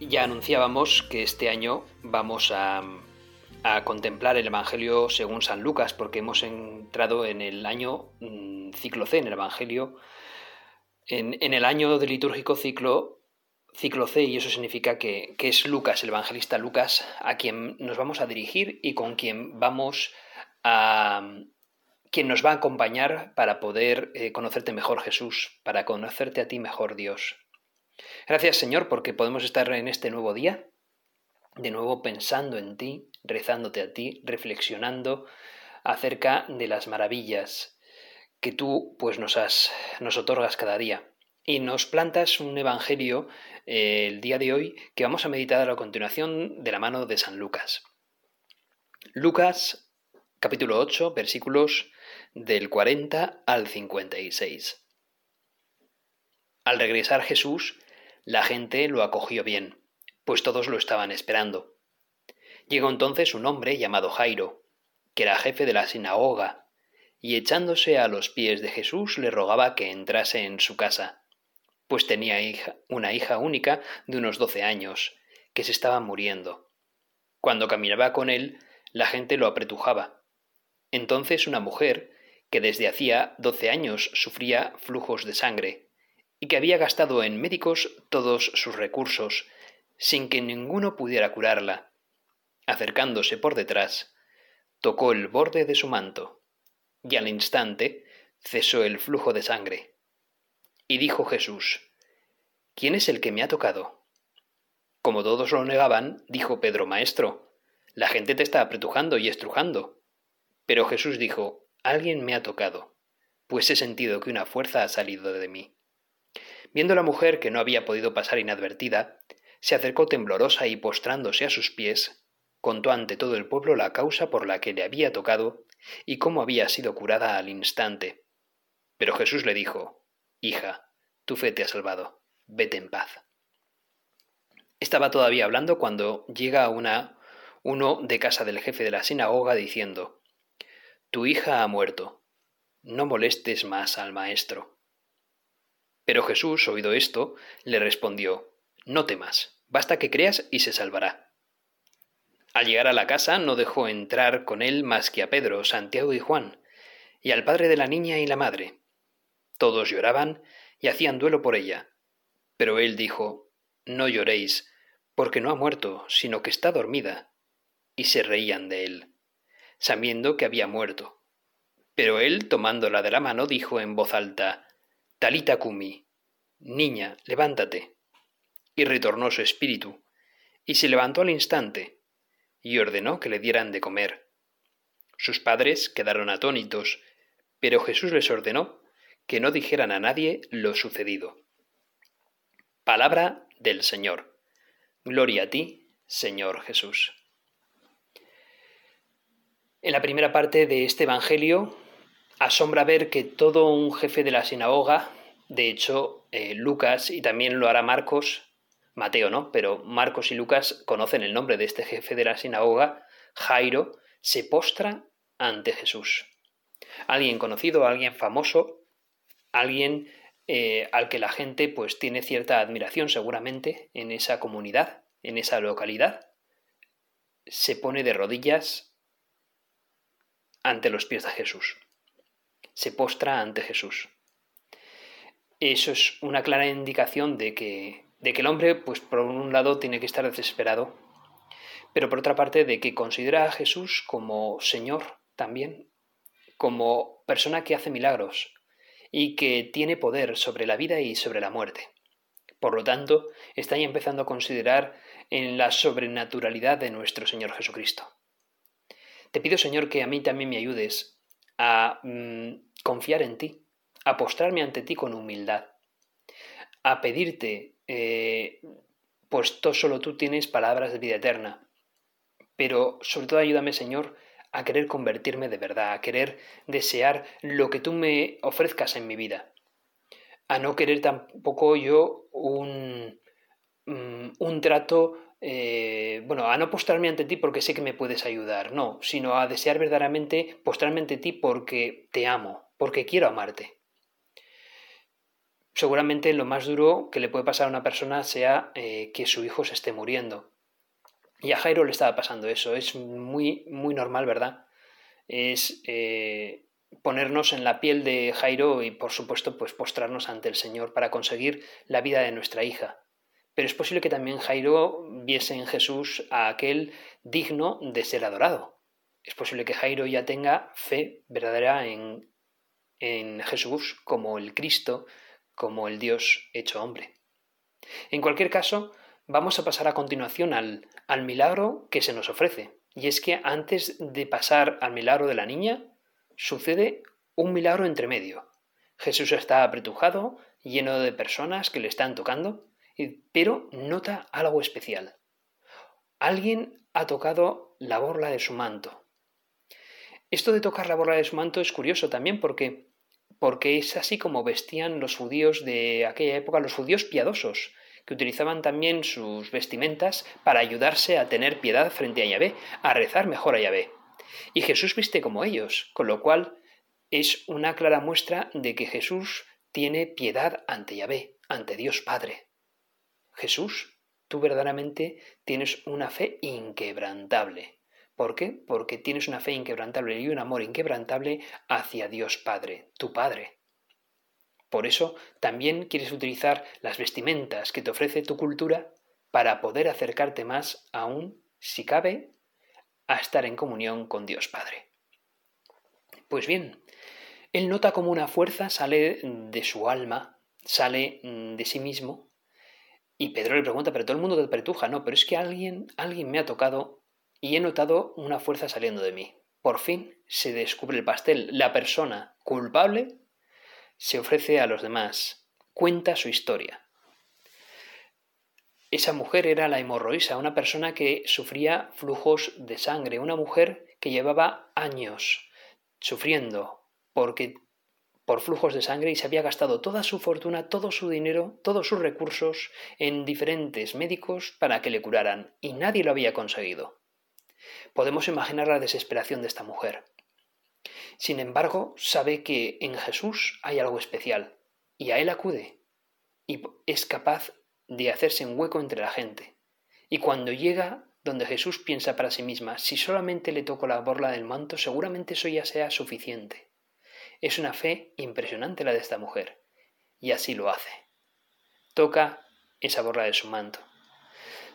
Ya anunciábamos que este año vamos a, contemplar el Evangelio según San Lucas, porque hemos entrado en el año mm, ciclo C, en el Evangelio, en, el año de litúrgico ciclo, ciclo C, y eso significa que, es Lucas, el evangelista Lucas, a quien nos vamos a dirigir y con quien vamos a, quien nos va a acompañar para poder eh, conocerte mejor Jesús, para conocerte a ti mejor Dios. Gracias Señor porque podemos estar en este nuevo día, de nuevo pensando en ti, rezándote a ti, reflexionando acerca de las maravillas que tú pues nos has nos otorgas cada día y nos plantas un evangelio eh, el día de hoy que vamos a meditar a la continuación de la mano de San Lucas. Lucas capítulo 8 versículos del 40 al 56. Al regresar Jesús, la gente lo acogió bien, pues todos lo estaban esperando. Llegó entonces un hombre llamado Jairo, que era jefe de la sinagoga, y echándose a los pies de Jesús le rogaba que entrase en su casa, pues tenía una hija única de unos doce años, que se estaba muriendo. Cuando caminaba con él, la gente lo apretujaba. Entonces una mujer, que desde hacía doce años sufría flujos de sangre, y que había gastado en médicos todos sus recursos, sin que ninguno pudiera curarla. Acercándose por detrás, tocó el borde de su manto, y al instante cesó el flujo de sangre. Y dijo Jesús, ¿quién es el que me ha tocado? Como todos lo negaban, dijo Pedro, Maestro, la gente te está apretujando y estrujando. Pero Jesús dijo, Alguien me ha tocado, pues he sentido que una fuerza ha salido de mí. Viendo la mujer que no había podido pasar inadvertida, se acercó temblorosa y postrándose a sus pies, contó ante todo el pueblo la causa por la que le había tocado y cómo había sido curada al instante. Pero Jesús le dijo, Hija, tu fe te ha salvado, vete en paz. Estaba todavía hablando cuando llega una, uno de casa del jefe de la sinagoga diciendo, tu hija ha muerto. No molestes más al maestro. Pero Jesús, oído esto, le respondió, No temas, basta que creas y se salvará. Al llegar a la casa no dejó entrar con él más que a Pedro, Santiago y Juan, y al padre de la niña y la madre. Todos lloraban y hacían duelo por ella. Pero él dijo, No lloréis, porque no ha muerto, sino que está dormida. Y se reían de él sabiendo que había muerto. Pero él, tomándola de la mano, dijo en voz alta, Talita Kumi, niña, levántate. Y retornó su espíritu, y se levantó al instante, y ordenó que le dieran de comer. Sus padres quedaron atónitos, pero Jesús les ordenó que no dijeran a nadie lo sucedido. Palabra del Señor. Gloria a ti, Señor Jesús. En la primera parte de este Evangelio asombra ver que todo un jefe de la sinagoga, de hecho eh, Lucas y también lo hará Marcos, Mateo no, pero Marcos y Lucas conocen el nombre de este jefe de la sinagoga, Jairo, se postra ante Jesús. Alguien conocido, alguien famoso, alguien eh, al que la gente pues tiene cierta admiración seguramente en esa comunidad, en esa localidad, se pone de rodillas ante los pies de Jesús. Se postra ante Jesús. Eso es una clara indicación de que, de que el hombre, pues por un lado, tiene que estar desesperado, pero por otra parte, de que considera a Jesús como Señor también, como persona que hace milagros y que tiene poder sobre la vida y sobre la muerte. Por lo tanto, está ya empezando a considerar en la sobrenaturalidad de nuestro Señor Jesucristo. Te pido, Señor, que a mí también me ayudes a mm, confiar en ti, a postrarme ante ti con humildad, a pedirte, eh, pues solo tú tienes palabras de vida eterna, pero sobre todo ayúdame, Señor, a querer convertirme de verdad, a querer desear lo que tú me ofrezcas en mi vida, a no querer tampoco yo un, mm, un trato, eh, bueno, a no postrarme ante ti porque sé que me puedes ayudar, no, sino a desear verdaderamente postrarme ante ti porque te amo, porque quiero amarte. Seguramente lo más duro que le puede pasar a una persona sea eh, que su hijo se esté muriendo. Y a Jairo le estaba pasando eso. Es muy, muy normal, ¿verdad? Es eh, ponernos en la piel de Jairo y, por supuesto, pues postrarnos ante el Señor para conseguir la vida de nuestra hija. Pero es posible que también Jairo viese en Jesús a aquel digno de ser adorado. Es posible que Jairo ya tenga fe verdadera en, en Jesús como el Cristo, como el Dios hecho hombre. En cualquier caso, vamos a pasar a continuación al, al milagro que se nos ofrece. Y es que antes de pasar al milagro de la niña, sucede un milagro entre medio. Jesús está apretujado, lleno de personas que le están tocando, pero nota algo especial. Alguien ha tocado la borla de su manto. Esto de tocar la borla de su manto es curioso también porque porque es así como vestían los judíos de aquella época, los judíos piadosos, que utilizaban también sus vestimentas para ayudarse a tener piedad frente a Yahvé, a rezar mejor a Yahvé. Y Jesús viste como ellos, con lo cual es una clara muestra de que Jesús tiene piedad ante Yahvé, ante Dios Padre. Jesús, tú verdaderamente tienes una fe inquebrantable. ¿Por qué? Porque tienes una fe inquebrantable y un amor inquebrantable hacia Dios Padre, tu Padre. Por eso también quieres utilizar las vestimentas que te ofrece tu cultura para poder acercarte más aún, si cabe, a estar en comunión con Dios Padre. Pues bien, él nota como una fuerza sale de su alma, sale de sí mismo, y Pedro le pregunta, pero todo el mundo te pretuja, no, pero es que alguien, alguien me ha tocado y he notado una fuerza saliendo de mí. Por fin se descubre el pastel. La persona culpable se ofrece a los demás, cuenta su historia. Esa mujer era la hemorroísa, una persona que sufría flujos de sangre, una mujer que llevaba años sufriendo porque por flujos de sangre y se había gastado toda su fortuna, todo su dinero, todos sus recursos en diferentes médicos para que le curaran y nadie lo había conseguido. Podemos imaginar la desesperación de esta mujer. Sin embargo, sabe que en Jesús hay algo especial, y a Él acude, y es capaz de hacerse un hueco entre la gente. Y cuando llega donde Jesús piensa para sí misma, si solamente le toco la borla del manto, seguramente eso ya sea suficiente. Es una fe impresionante la de esta mujer, y así lo hace. Toca esa borla de su manto.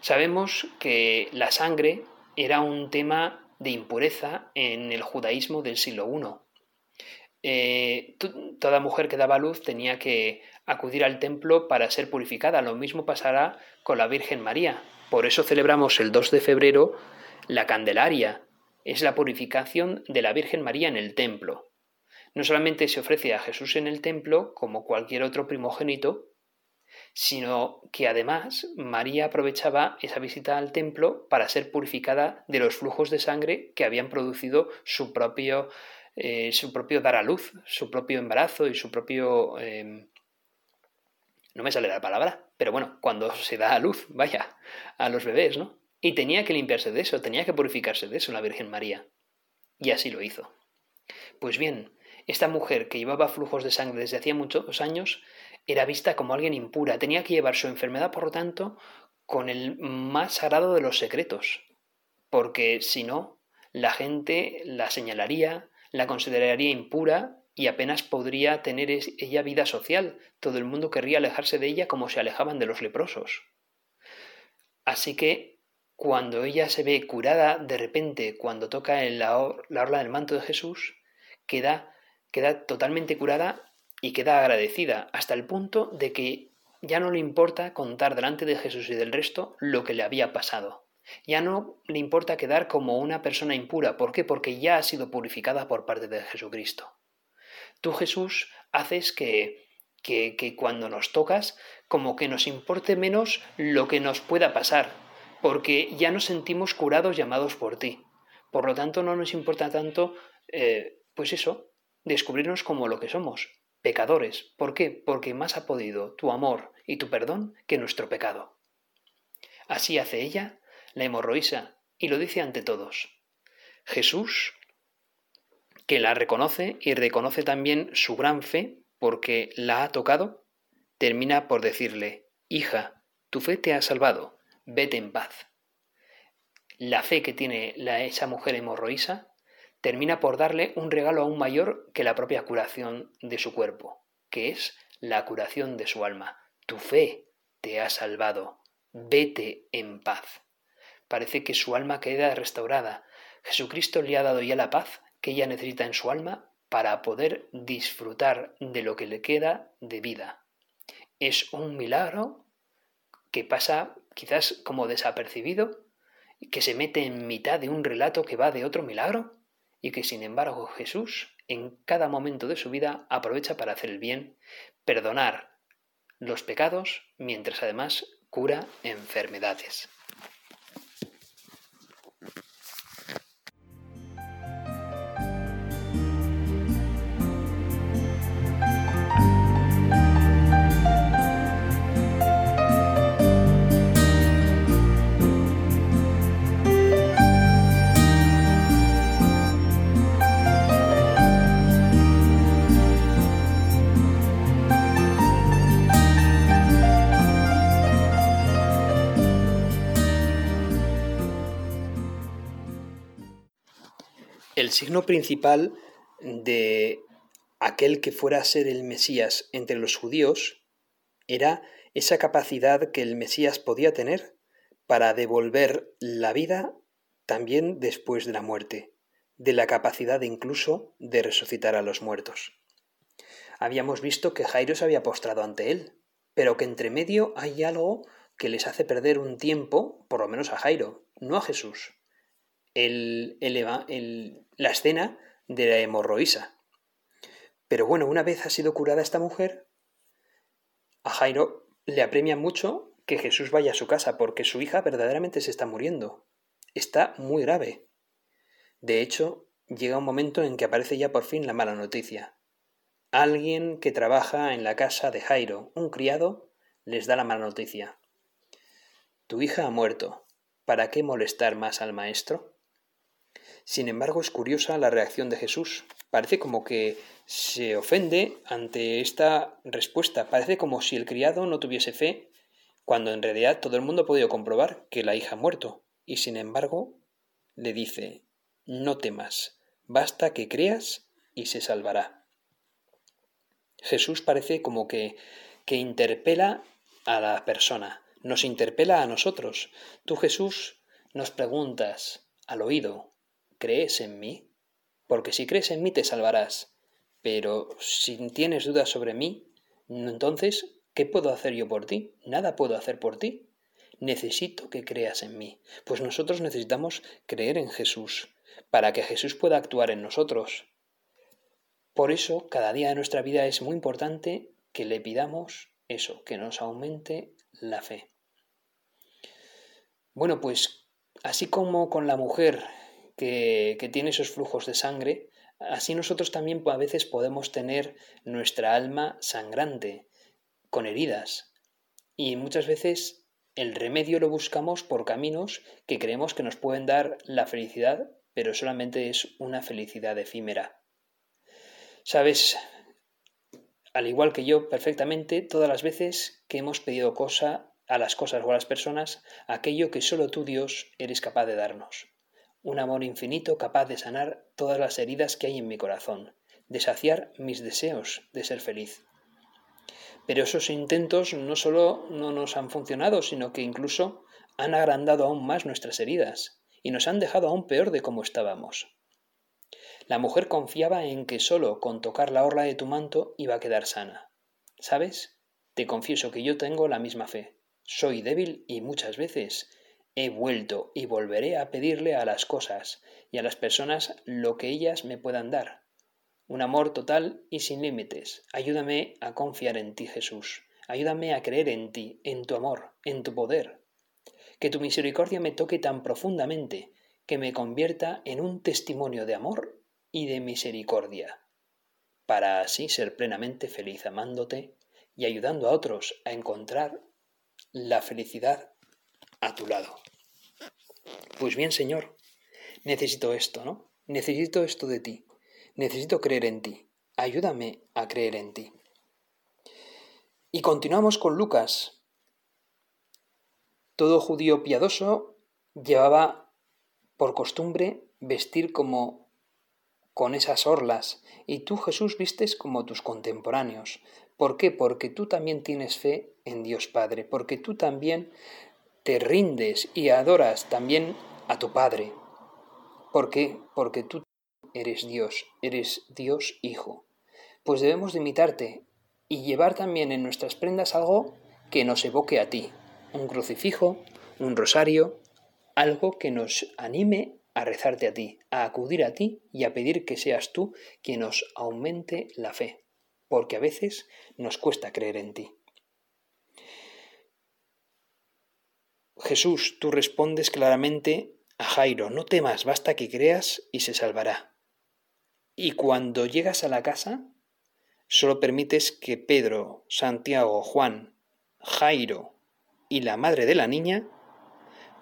Sabemos que la sangre era un tema de impureza en el judaísmo del siglo I. Eh, toda mujer que daba luz tenía que acudir al templo para ser purificada. Lo mismo pasará con la Virgen María. Por eso celebramos el 2 de febrero la Candelaria. Es la purificación de la Virgen María en el templo. No solamente se ofrece a Jesús en el templo como cualquier otro primogénito, sino que además María aprovechaba esa visita al templo para ser purificada de los flujos de sangre que habían producido su propio, eh, su propio dar a luz, su propio embarazo y su propio... Em, no me sale la palabra, pero bueno, cuando se da a luz, vaya, a los bebés, ¿no? Y tenía que limpiarse de eso, tenía que purificarse de eso la Virgen María. Y así lo hizo. Pues bien, esta mujer que llevaba flujos de sangre desde hacía muchos años era vista como alguien impura, tenía que llevar su enfermedad, por lo tanto, con el más sagrado de los secretos, porque si no, la gente la señalaría, la consideraría impura y apenas podría tener ella vida social. Todo el mundo querría alejarse de ella como se alejaban de los leprosos. Así que cuando ella se ve curada de repente cuando toca en la, orla del manto de Jesús, queda, queda totalmente curada y queda agradecida hasta el punto de que ya no le importa contar delante de Jesús y del resto lo que le había pasado. Ya no le importa quedar como una persona impura. ¿Por qué? Porque ya ha sido purificada por parte de Jesucristo. Tú, Jesús, haces que, que, que cuando nos tocas, como que nos importe menos lo que nos pueda pasar. porque ya nos sentimos curados llamados por ti. Por lo tanto, no nos importa tanto, eh, pues eso, descubrirnos como lo que somos, pecadores. ¿Por qué? Porque más ha podido tu amor y tu perdón que nuestro pecado. Así hace ella, la hemorroísa, y lo dice ante todos. Jesús, que la reconoce y reconoce también su gran fe porque la ha tocado, termina por decirle, Hija, tu fe te ha salvado, vete en paz. La fe que tiene la, esa mujer hemorroísa termina por darle un regalo aún mayor que la propia curación de su cuerpo, que es la curación de su alma. Tu fe te ha salvado, vete en paz. Parece que su alma queda restaurada. Jesucristo le ha dado ya la paz que ella necesita en su alma para poder disfrutar de lo que le queda de vida. Es un milagro que pasa quizás como desapercibido, que se mete en mitad de un relato que va de otro milagro y que sin embargo Jesús en cada momento de su vida aprovecha para hacer el bien, perdonar los pecados, mientras además cura enfermedades. El signo principal de aquel que fuera a ser el Mesías entre los judíos era esa capacidad que el Mesías podía tener para devolver la vida también después de la muerte, de la capacidad incluso de resucitar a los muertos. Habíamos visto que Jairo se había postrado ante él, pero que entre medio hay algo que les hace perder un tiempo, por lo menos a Jairo, no a Jesús el, el, la escena de la hemorroísa. Pero bueno, una vez ha sido curada esta mujer, a Jairo le apremia mucho que Jesús vaya a su casa porque su hija verdaderamente se está muriendo. Está muy grave. De hecho, llega un momento en que aparece ya por fin la mala noticia. Alguien que trabaja en la casa de Jairo, un criado, les da la mala noticia. Tu hija ha muerto. ¿Para qué molestar más al maestro? Sin embargo, es curiosa la reacción de Jesús. Parece como que se ofende ante esta respuesta. Parece como si el criado no tuviese fe, cuando en realidad todo el mundo ha podido comprobar que la hija ha muerto. Y sin embargo, le dice, no temas, basta que creas y se salvará. Jesús parece como que, que interpela a la persona, nos interpela a nosotros. Tú, Jesús, nos preguntas al oído, ¿crees en mí? Porque si crees en mí te salvarás. Pero si tienes dudas sobre mí, entonces, ¿qué puedo hacer yo por ti? Nada puedo hacer por ti. Necesito que creas en mí. Pues nosotros necesitamos creer en Jesús, para que Jesús pueda actuar en nosotros. Por eso, cada día de nuestra vida es muy importante que le pidamos eso, que nos aumente la fe. Bueno, pues así como con la mujer que, tiene esos flujos de sangre, así nosotros también a veces podemos tener nuestra alma sangrante, con heridas. Y muchas veces el remedio lo buscamos por caminos que creemos que nos pueden dar la felicidad, pero solamente es una felicidad efímera. Sabes, al igual que yo perfectamente, todas las veces que hemos pedido cosa a las cosas o a las personas, aquello que solo tú Dios eres capaz de darnos un amor infinito capaz de sanar todas las heridas que hay en mi corazón, de saciar mis deseos de ser feliz. Pero esos intentos no solo no nos han funcionado, sino que incluso han agrandado aún más nuestras heridas y nos han dejado aún peor de como estábamos. La mujer confiaba en que solo con tocar la orla de tu manto iba a quedar sana. ¿Sabes? Te confieso que yo tengo la misma fe. Soy débil y muchas veces He vuelto y volveré a pedirle a las cosas y a las personas lo que ellas me puedan dar. Un amor total y sin límites. Ayúdame a confiar en ti, Jesús. Ayúdame a creer en ti, en tu amor, en tu poder. Que tu misericordia me toque tan profundamente que me convierta en un testimonio de amor y de misericordia, para así ser plenamente feliz amándote y ayudando a otros a encontrar la felicidad a tu lado. Pues bien, Señor, necesito esto, ¿no? Necesito esto de ti. Necesito creer en ti. Ayúdame a creer en ti. Y continuamos con Lucas. Todo judío piadoso llevaba por costumbre vestir como con esas orlas, y tú Jesús vistes como tus contemporáneos. ¿Por qué? Porque tú también tienes fe en Dios Padre, porque tú también te rindes y adoras también a tu Padre. ¿Por qué? Porque tú eres Dios, eres Dios Hijo. Pues debemos de imitarte y llevar también en nuestras prendas algo que nos evoque a ti, un crucifijo, un rosario, algo que nos anime a rezarte a ti, a acudir a ti y a pedir que seas tú quien nos aumente la fe, porque a veces nos cuesta creer en ti. Jesús, tú respondes claramente a Jairo, no temas, basta que creas y se salvará. Y cuando llegas a la casa, solo permites que Pedro, Santiago, Juan, Jairo y la madre de la niña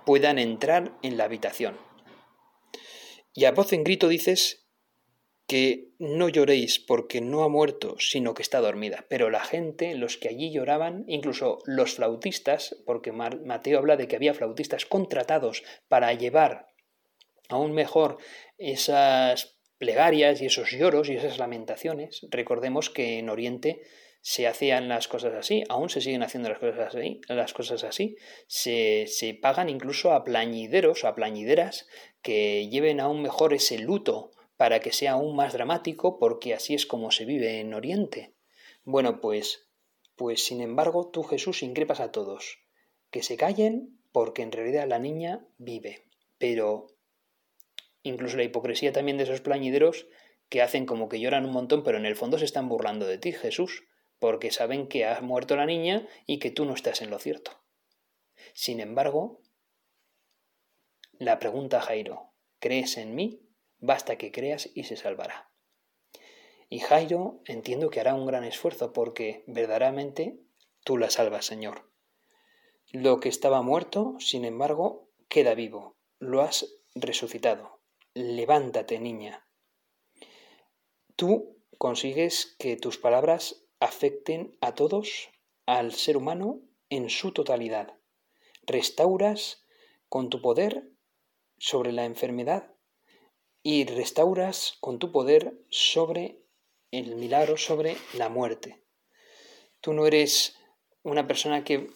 puedan entrar en la habitación. Y a voz en grito dices que no lloréis porque no ha muerto, sino que está dormida. Pero la gente, los que allí lloraban, incluso los flautistas, porque Mateo habla de que había flautistas contratados para llevar aún mejor esas plegarias y esos lloros y esas lamentaciones. Recordemos que en Oriente se hacían las cosas así, aún se siguen haciendo las cosas así, las cosas así. Se, se pagan incluso a plañideros, a plañideras que lleven aún mejor ese luto para que sea aún más dramático, porque así es como se vive en Oriente. Bueno, pues, pues sin embargo, tú Jesús increpas a todos, que se callen, porque en realidad la niña vive. Pero incluso la hipocresía también de esos plañideros que hacen como que lloran un montón, pero en el fondo se están burlando de ti, Jesús, porque saben que has muerto la niña y que tú no estás en lo cierto. Sin embargo, la pregunta Jairo, ¿crees en mí? Basta que creas y se salvará. Y Jairo entiendo que hará un gran esfuerzo porque verdaderamente tú la salvas, Señor. Lo que estaba muerto, sin embargo, queda vivo. Lo has resucitado. Levántate, niña. Tú consigues que tus palabras afecten a todos, al ser humano, en su totalidad. Restauras con tu poder sobre la enfermedad y restauras con tu poder sobre el milagro, sobre la muerte. Tú no eres una persona que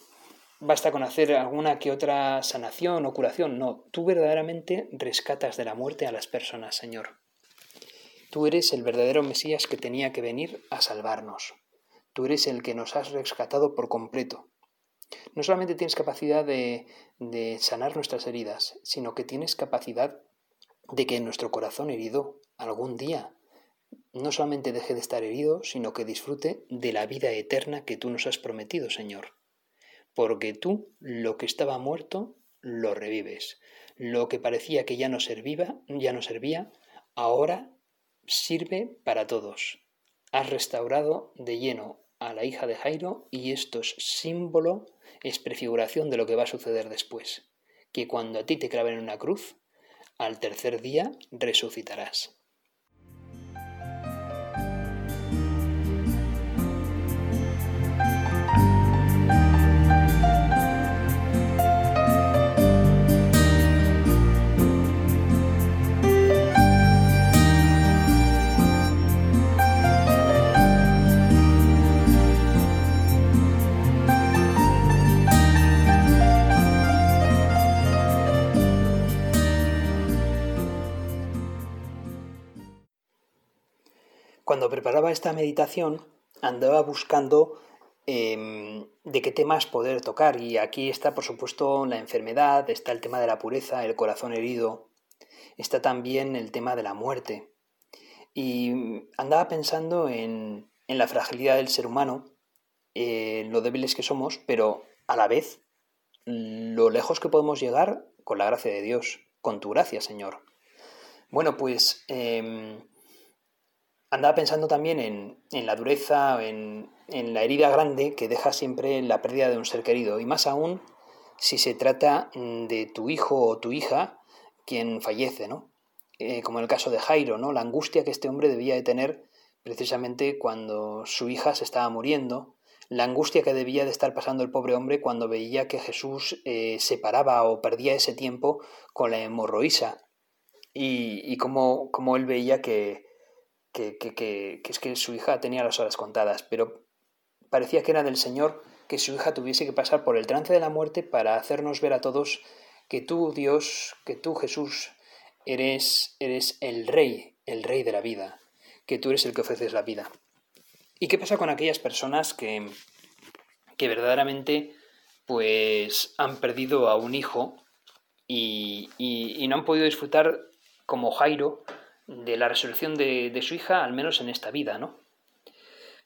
basta con hacer alguna que otra sanación o curación, no, tú verdaderamente rescatas de la muerte a las personas, Señor. Tú eres el verdadero Mesías que tenía que venir a salvarnos. Tú eres el que nos has rescatado por completo. No solamente tienes capacidad de, de sanar nuestras heridas, sino que tienes capacidad de que nuestro corazón herido algún día no solamente deje de estar herido, sino que disfrute de la vida eterna que tú nos has prometido, Señor. Porque tú lo que estaba muerto lo revives. Lo que parecía que ya no servía, ya no servía, ahora sirve para todos. Has restaurado de lleno a la hija de Jairo y esto es símbolo, es prefiguración de lo que va a suceder después. Que cuando a ti te claven en una cruz, al tercer día resucitarás. Cuando preparaba esta meditación andaba buscando em, de qué temas poder tocar y aquí está por supuesto la enfermedad, está el tema de la pureza, el corazón herido, está también el tema de la muerte. Y andaba pensando en, la fragilidad del ser humano, en lo débiles que somos, pero a la vez lo lejos que podemos llegar con la gracia de Dios, con tu gracia, Señor. Bueno, pues em, andaba pensando también en, la dureza, en, en, la herida grande que deja siempre la pérdida de un ser querido, y más aún si se trata de tu hijo o tu hija quien fallece, ¿no? Eh, como en el caso de Jairo, ¿no? La angustia que este hombre debía de tener precisamente cuando su hija se estaba muriendo, la angustia que debía de estar pasando el pobre hombre cuando veía que Jesús eh, se paraba o perdía ese tiempo con la hemorroísa y, y cómo, él veía que, que, es que su hija tenía las horas contadas, pero parecía que era del Señor que su hija tuviese que pasar por el trance de la muerte para hacernos ver a todos que tú, Dios, que tú, Jesús, eres, eres el Rey, el Rey de la vida, que tú eres el que ofreces la vida. ¿Y qué pasa con aquellas personas que, que verdaderamente pues han perdido a un hijo y, y, no han podido disfrutar como Jairo de la resurrección de, de, su hija, al menos en esta vida, ¿no?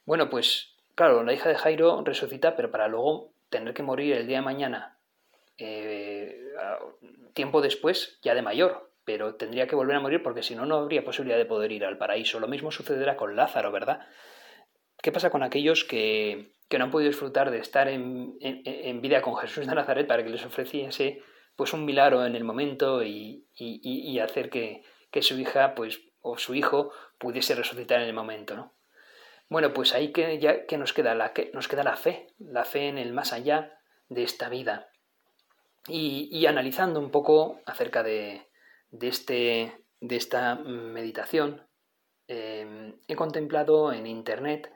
Bueno, pues claro, la hija de Jairo resucita, pero para luego tener que morir el día de mañana, eh, tiempo después, ya de mayor, pero tendría que volver a morir porque si no, no habría posibilidad de poder ir al paraíso. Lo mismo sucederá con Lázaro, ¿verdad? ¿Qué pasa con aquellos que, no han podido disfrutar de estar en, vida con Jesús de Nazaret para que les ofreciese pues un milagro en el momento y, hacer que, su hija pues, o su hijo pudiese resucitar en el momento, ¿no? Bueno, pues ahí que ya que nos queda la que nos queda la fe, la fe en el más allá de esta vida. Y, analizando un poco acerca de, de, este, de esta meditación, eh, he contemplado en internet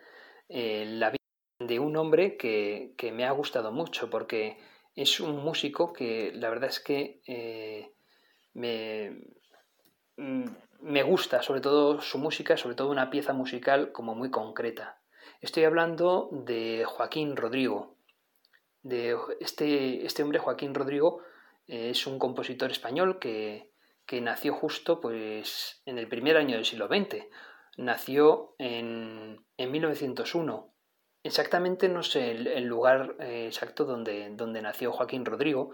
eh, la vida de un hombre que, me ha gustado mucho porque es un músico que la verdad es que eh, me, me gusta sobre todo su música, sobre todo una pieza musical como muy concreta. Estoy hablando de Joaquín Rodrigo. De este, este hombre, Joaquín Rodrigo, eh, es un compositor español que, que nació justo pues, en el primer año del siglo XX nació en, en 1901. Exactamente no sé el, lugar eh, exacto donde, donde, nació Joaquín Rodrigo,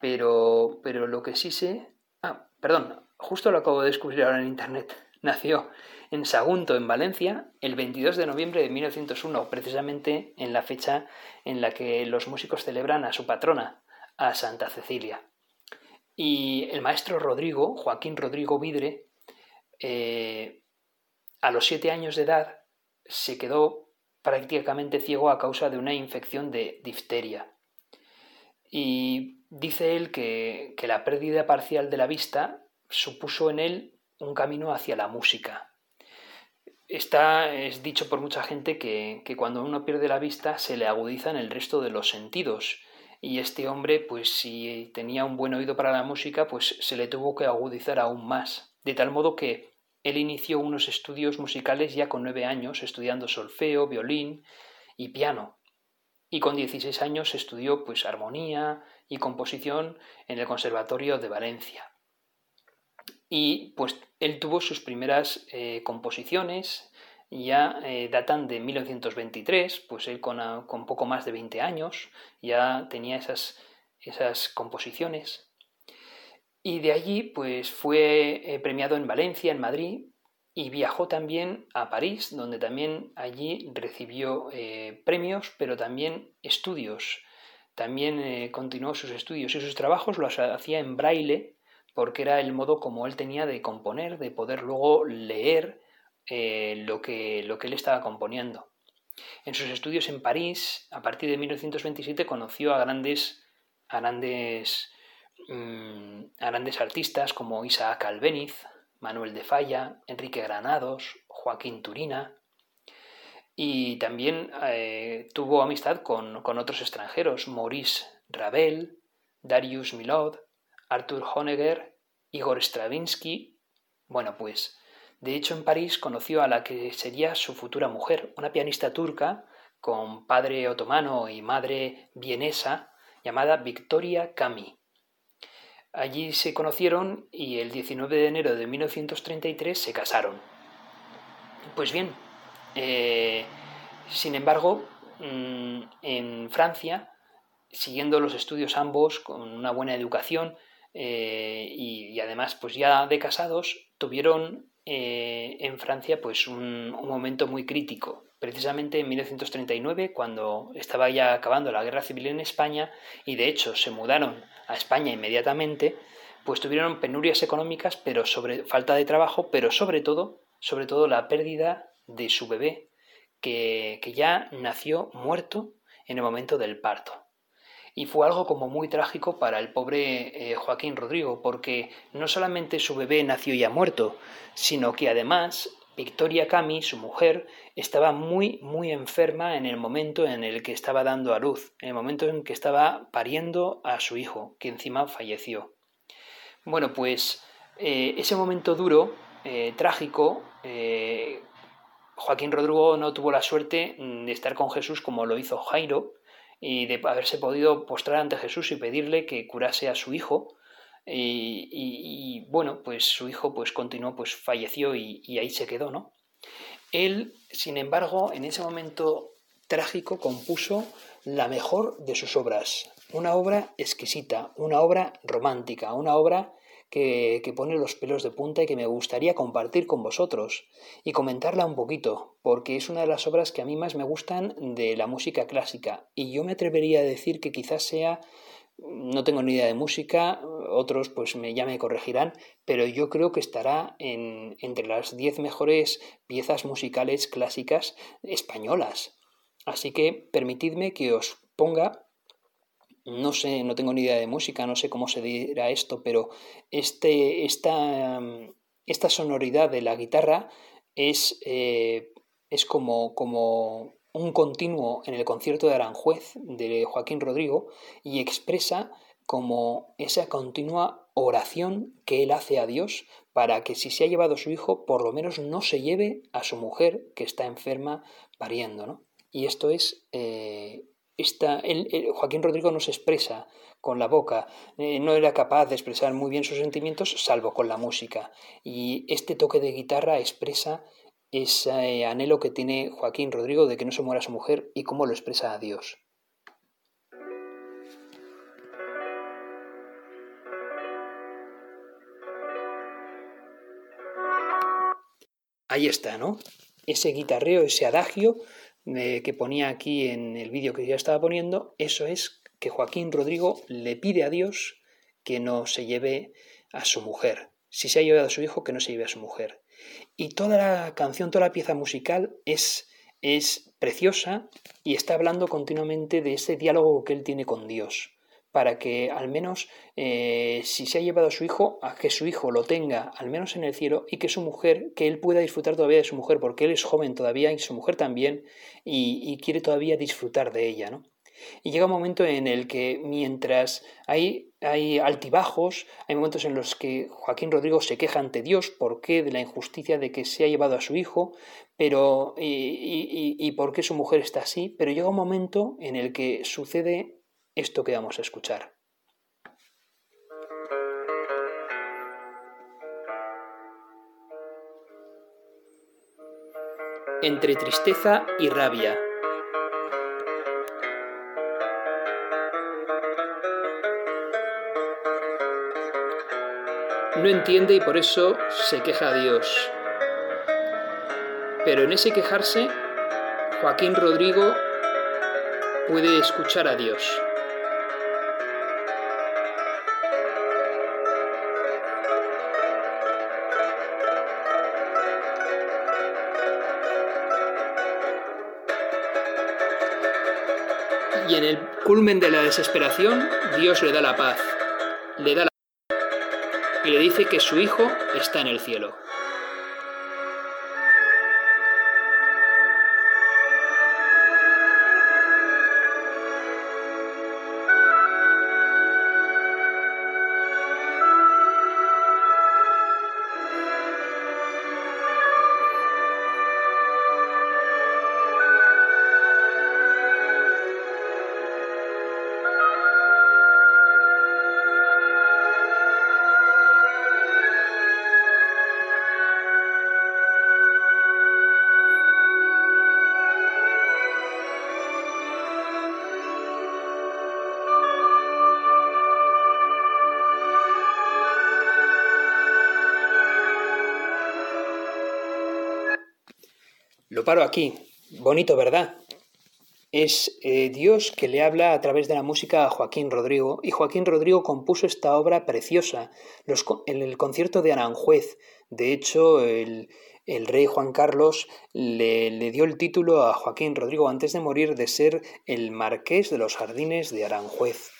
pero, pero lo que sí sé... Ah, perdón, justo lo acabo de descubrir ahora en Internet. Nació en Sagunto, en Valencia, el 22 de noviembre de 1901, precisamente en la fecha en la que los músicos celebran a su patrona, a Santa Cecilia. Y el maestro Rodrigo, Joaquín Rodrigo Vidre, eh, a los siete años de edad se quedó prácticamente ciego a causa de una infección de difteria. Y dice él que, la pérdida parcial de la vista supuso en él un camino hacia la música. Está, es dicho por mucha gente que, que, cuando uno pierde la vista se le agudizan el resto de los sentidos. Y este hombre, pues si tenía un buen oído para la música, pues se le tuvo que agudizar aún más. De tal modo que él inició unos estudios musicales ya con nueve años, estudiando solfeo, violín y piano. Y con 16 años estudió pues armonía y composición en el Conservatorio de Valencia. Y pues él tuvo sus primeras eh, composiciones, ya eh, datan de 1923, pues él con, con, poco más de 20 años ya tenía esas, esas composiciones. Y de allí pues fue eh, premiado en Valencia, en Madrid, y viajó también a París, donde también allí recibió premios, pero también estudios. También continuó sus estudios y sus trabajos los hacía en braille, porque era el modo como él tenía de componer, de poder luego leer lo, que, lo que él estaba componiendo. En sus estudios en París, a partir de 1927, conoció a grandes, grandes Mm, grandes artistas como Isaac Albeniz, Manuel de Falla, Enrique Granados, Joaquín Turina. Y también eh, tuvo amistad con, otros extranjeros, Maurice Ravel, Darius Milhaud, Arthur Honegger, Igor Stravinsky. Bueno, pues, de hecho en París conoció a la que sería su futura mujer, una pianista turca con padre otomano y madre vienesa llamada Victoria Cami. Allí se conocieron y el 19 de enero de 1933 se casaron. Pues bien, eh, sin embargo, mm, en Francia siguiendo los estudios ambos con una buena educación eh, y, además pues ya de casados tuvieron eh, en Francia pues un, momento muy crítico. Precisamente en 1939 cuando estaba ya acabando la guerra civil en España y de hecho se mudaron a España inmediatamente pues tuvieron penurias económicas pero sobre falta de trabajo pero sobre todo sobre todo la pérdida de su bebé que, que ya nació muerto en el momento del parto y fue algo como muy trágico para el pobre eh, Joaquín Rodrigo, porque no solamente su bebé nació ya muerto, sino que además Victoria Cami, su mujer, estaba muy, muy enferma en el momento en el que estaba dando a luz, en el momento en que estaba pariendo a su hijo, que encima falleció. Bueno, pues eh, ese momento duro, eh, trágico, Joaquín Rodrigo no tuvo la suerte de estar con Jesús como lo hizo Jairo, y de haberse podido postrar ante Jesús y pedirle que curase a su hijo. Y, bueno, pues su hijo pues continuó, pues falleció y, y ahí se quedó, ¿no? Él, sin embargo, en ese momento trágico compuso la mejor de sus obras, una obra exquisita, una obra romántica, una obra que, pone los pelos de punta y que me gustaría compartir con vosotros y comentarla un poquito, porque es una de las obras que a mí más me gustan de la música clásica. Y yo me atrevería a decir que quizás sea no tengo ni idea de música, otros pues me, ya me corregirán, pero yo creo que estará en, entre las diez mejores piezas musicales clásicas españolas. Así que permitidme que os ponga no sé, no tengo ni idea de música, no sé cómo se dirá esto, pero este, esta, esta sonoridad de la guitarra es, eh, es como, como un continuo en el concierto de Aranjuez de Joaquín Rodrigo y expresa como esa continua oración que él hace a Dios para que si se ha llevado a su hijo, por lo menos no se lleve a su mujer que está enferma pariendo. ¿no? Y esto es eh, Joaquín Rodrigo no se expresa con la boca, eh, no era capaz de expresar muy bien sus sentimientos salvo con la música. Y este toque de guitarra expresa ese anhelo que tiene Joaquín Rodrigo de que no se muera su mujer y cómo lo expresa a Dios. Ahí está, ¿no? Ese guitarreo, ese adagio que ponía aquí en el vídeo que ya estaba poniendo, eso es que Joaquín Rodrigo le pide a Dios que no se lleve a su mujer. Si se ha llevado a su hijo, que no se lleve a su mujer. Y toda la canción, toda la pieza musical es, es preciosa y está hablando continuamente de ese diálogo que él tiene con Dios para que al menos eh, si se ha llevado a su hijo, a que su hijo lo tenga al menos en el cielo y que su mujer, que él pueda disfrutar todavía de su mujer, porque él es joven todavía y su mujer también, y, quiere todavía disfrutar de ella, ¿no? Y llega un momento en el que mientras hay, hay altibajos, hay momentos en los que Joaquín Rodrigo se queja ante Dios por qué de la injusticia de que se ha llevado a su hijo, pero y, y, y por qué su mujer está así, pero llega un momento en el que sucede esto que vamos a escuchar. Entre tristeza y rabia. No entiende y por eso se queja a Dios. Pero en ese quejarse, Joaquín Rodrigo puede escuchar a Dios. En el culmen de la desesperación Dios le da la paz, le da la y le dice que su hijo está en el cielo. Paro aquí. Bonito, ¿verdad? Es eh, Dios que le habla a través de la música a Joaquín Rodrigo, y Joaquín Rodrigo compuso esta obra preciosa en el concierto de Aranjuez. De hecho, el, rey Juan Carlos le, dio el título a Joaquín Rodrigo antes de morir de ser el marqués de los jardines de Aranjuez.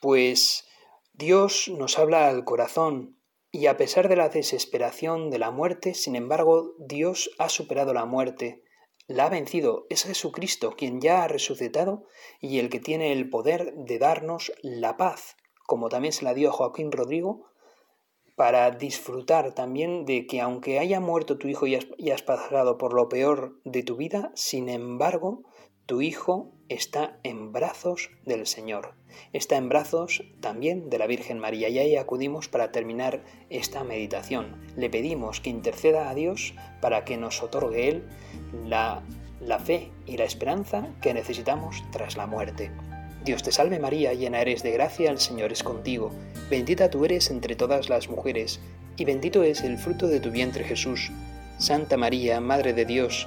Pues Dios nos habla al corazón y a pesar de la desesperación de la muerte, sin embargo, Dios ha superado la muerte, la ha vencido. Es Jesucristo quien ya ha resucitado y el que tiene el poder de darnos la paz, como también se la dio a Joaquín Rodrigo, para disfrutar también de que aunque haya muerto tu hijo y y has pasado por lo peor de tu vida, sin embargo, tu Hijo está en brazos del Señor, está en brazos también de la Virgen María y ahí acudimos para terminar esta meditación. Le pedimos que interceda a Dios para que nos otorgue Él la, la fe y la esperanza que necesitamos tras la muerte. Dios te salve María, llena eres de gracia, el Señor es contigo, bendita tú eres entre todas las mujeres, y bendito es el fruto de tu vientre Jesús. Santa María, Madre de Dios,